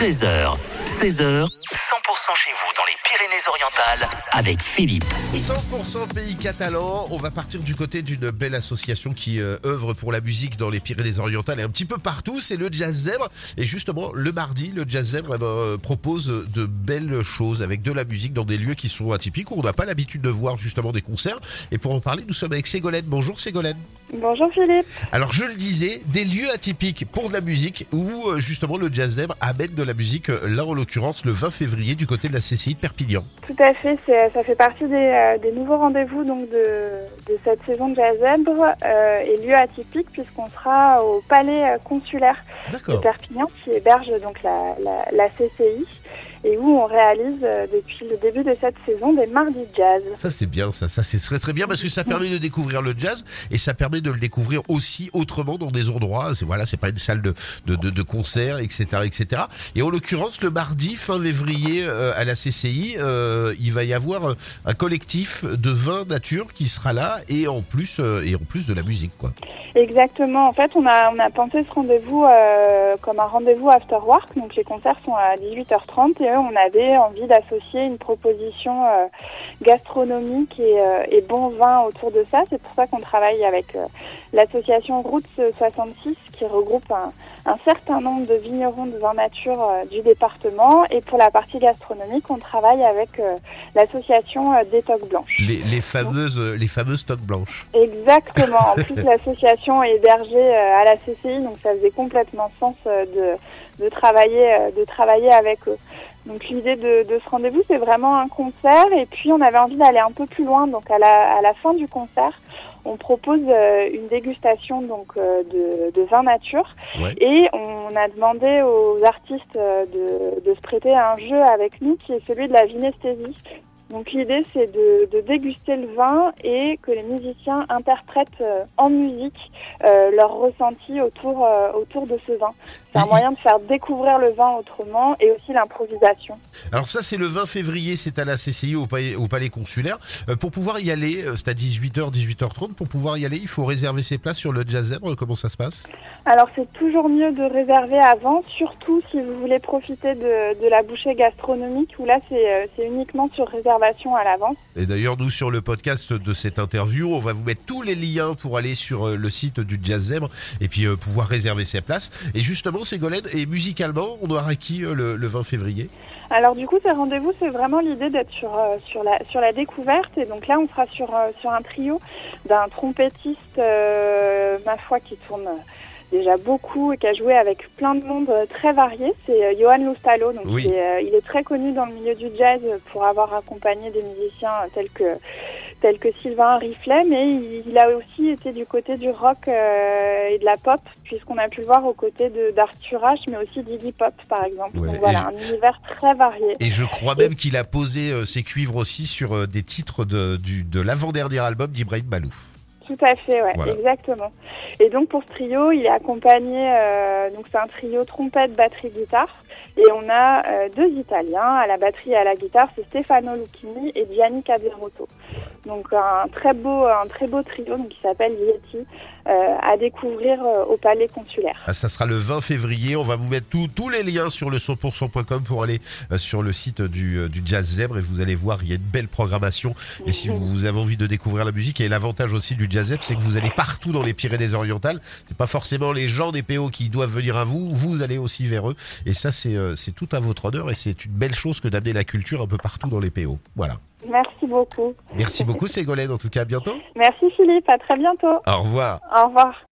13h, 16h, 100% chez vous dans les Pyrénées-Orientales avec Philippe. 100% pays catalan, on va partir du côté d'une belle association qui euh, œuvre pour la musique dans les Pyrénées-Orientales et un petit peu partout, c'est le Jazz Zèbre. Et justement, le mardi, le Jazz Zèbre eh ben, euh, propose de belles choses avec de la musique dans des lieux qui sont atypiques, où on n'a pas l'habitude de voir justement des concerts. Et pour en parler, nous sommes avec Ségolène. Bonjour Ségolène. Bonjour Philippe. Alors je le disais, des lieux atypiques pour de la musique où euh, justement le Jazz Zèbre amène de la musique, là en l'occurrence le 20 février du côté de la CCI de Perpignan. Tout à fait, ça fait partie des, euh, des nouveaux rendez-vous donc de, de cette saison de Jazz euh, et lieu atypique puisqu'on sera au palais euh, consulaire de. Perpignan qui héberge donc la, la, la CCI et où on réalise euh, depuis le début de cette saison des mardis jazz. Ça c'est bien, ça, ça c'est très très bien parce que ça permet de découvrir le jazz et ça permet de le découvrir aussi autrement dans des endroits. C'est voilà, c'est pas une salle de de, de, de concert, etc., etc. Et en l'occurrence, le mardi fin février euh, à la CCI, euh, il va y avoir euh, un collectif de vin nature qui sera là et en plus euh, et en plus de la musique quoi. Exactement, en fait on a, on a pensé ce rendez-vous euh, comme un rendez-vous after work, donc les concerts sont à 18h30 et eux, on avait envie d'associer une proposition euh, gastronomique et, euh, et bon vin autour de ça. C'est pour ça qu'on travaille avec euh, l'association Routes 66 qui regroupe un, un certain nombre de vignerons de vin nature du département et pour la partie gastronomique, on travaille avec l'association euh, Détox Blanche. Les, les fameuses les fameuses toques blanches. Exactement. En plus, l'association est hébergée à la CCI, donc ça faisait complètement sens de, de travailler, de travailler avec eux. Donc l'idée de, de ce rendez-vous, c'est vraiment un concert, et puis on avait envie d'aller un peu plus loin. Donc à la, à la fin du concert, on propose euh, une dégustation donc euh, de, de vin nature, Ouais. et on a demandé aux artistes euh, de, de se prêter à un jeu avec nous, qui est celui de la vinesthésie. Donc l'idée c'est de, de déguster le vin et que les musiciens interprètent euh, en musique euh, leur ressenti autour, euh, autour de ce vin. C'est un moyen de faire découvrir le vin autrement et aussi l'improvisation. Alors ça c'est le 20 février, c'est à la CCI au palais, au palais consulaire. Euh, pour pouvoir y aller, c'est à 18h, 18h30. Pour pouvoir y aller, il faut réserver ses places sur le Jazz Zèbre. Comment ça se passe? Alors c'est toujours mieux de réserver avant, surtout si vous voulez profiter de, de la bouchée gastronomique où là c'est c'est uniquement sur réservation à l'avance. Et d'ailleurs, nous sur le podcast de cette interview, on va vous mettre tous les liens pour aller sur euh, le site du Jazz Zèbre et puis euh, pouvoir réserver ses places. Et justement, Ségolène, et musicalement, on aura qui euh, le, le 20 février? Alors du coup, ces rendez-vous, c'est vraiment l'idée d'être sur euh, sur la sur la découverte. Et donc là, on sera sur euh, sur un trio d'un trompettiste, euh, ma foi, qui tourne déjà beaucoup et qui a joué avec plein de monde euh, très varié. C'est euh, Johan Lustalo. Donc Oui. est, euh, il est très connu dans le milieu du jazz pour avoir accompagné des musiciens tels que tels que Sylvain Riflet, mais il, il a aussi été du côté du rock euh, et de la pop, puisqu'on a pu le voir aux côtés d'Arthur H, mais aussi d'Iggy Pop, par exemple. Ouais, Donc voilà, je- un univers très varié. Et je crois même qu'il a posé euh, ses cuivres aussi sur euh, des titres de, de l'avant-dernier album d'Ibrahim Malouf. Tout à fait, ouais, Voilà. exactement. Et donc pour ce trio, il est accompagné, euh, donc c'est un trio trompette, batterie, guitare. Et on a euh, deux Italiens à la batterie et à la guitare, c'est Stefano Lucchini et Gianni Caverotto. Donc un très beau, un très beau trio, qui s'appelle Yeti, euh, à découvrir au Palais consulaire. Ah, ça sera le 20 février. On va vous mettre tous- les liens sur le 100%.com pour aller sur le site du, Jazz Zèbre et vous allez voir, il y a une belle programmation. Et si vous, avez envie de découvrir la musique, et l'avantage aussi du Jazz Zèbre, c'est que vous allez partout dans les Pyrénées-Orientales. C'est pas forcément les gens des PO qui doivent venir à vous, vous allez aussi vers eux. Et ça, c'est euh, c'est tout à votre honneur et c'est une belle chose que d'amener la culture un peu partout dans les PO. Voilà. Merci beaucoup. Merci beaucoup Ségolène, en tout cas à bientôt. Merci Philippe, à très bientôt. Au revoir. Au revoir.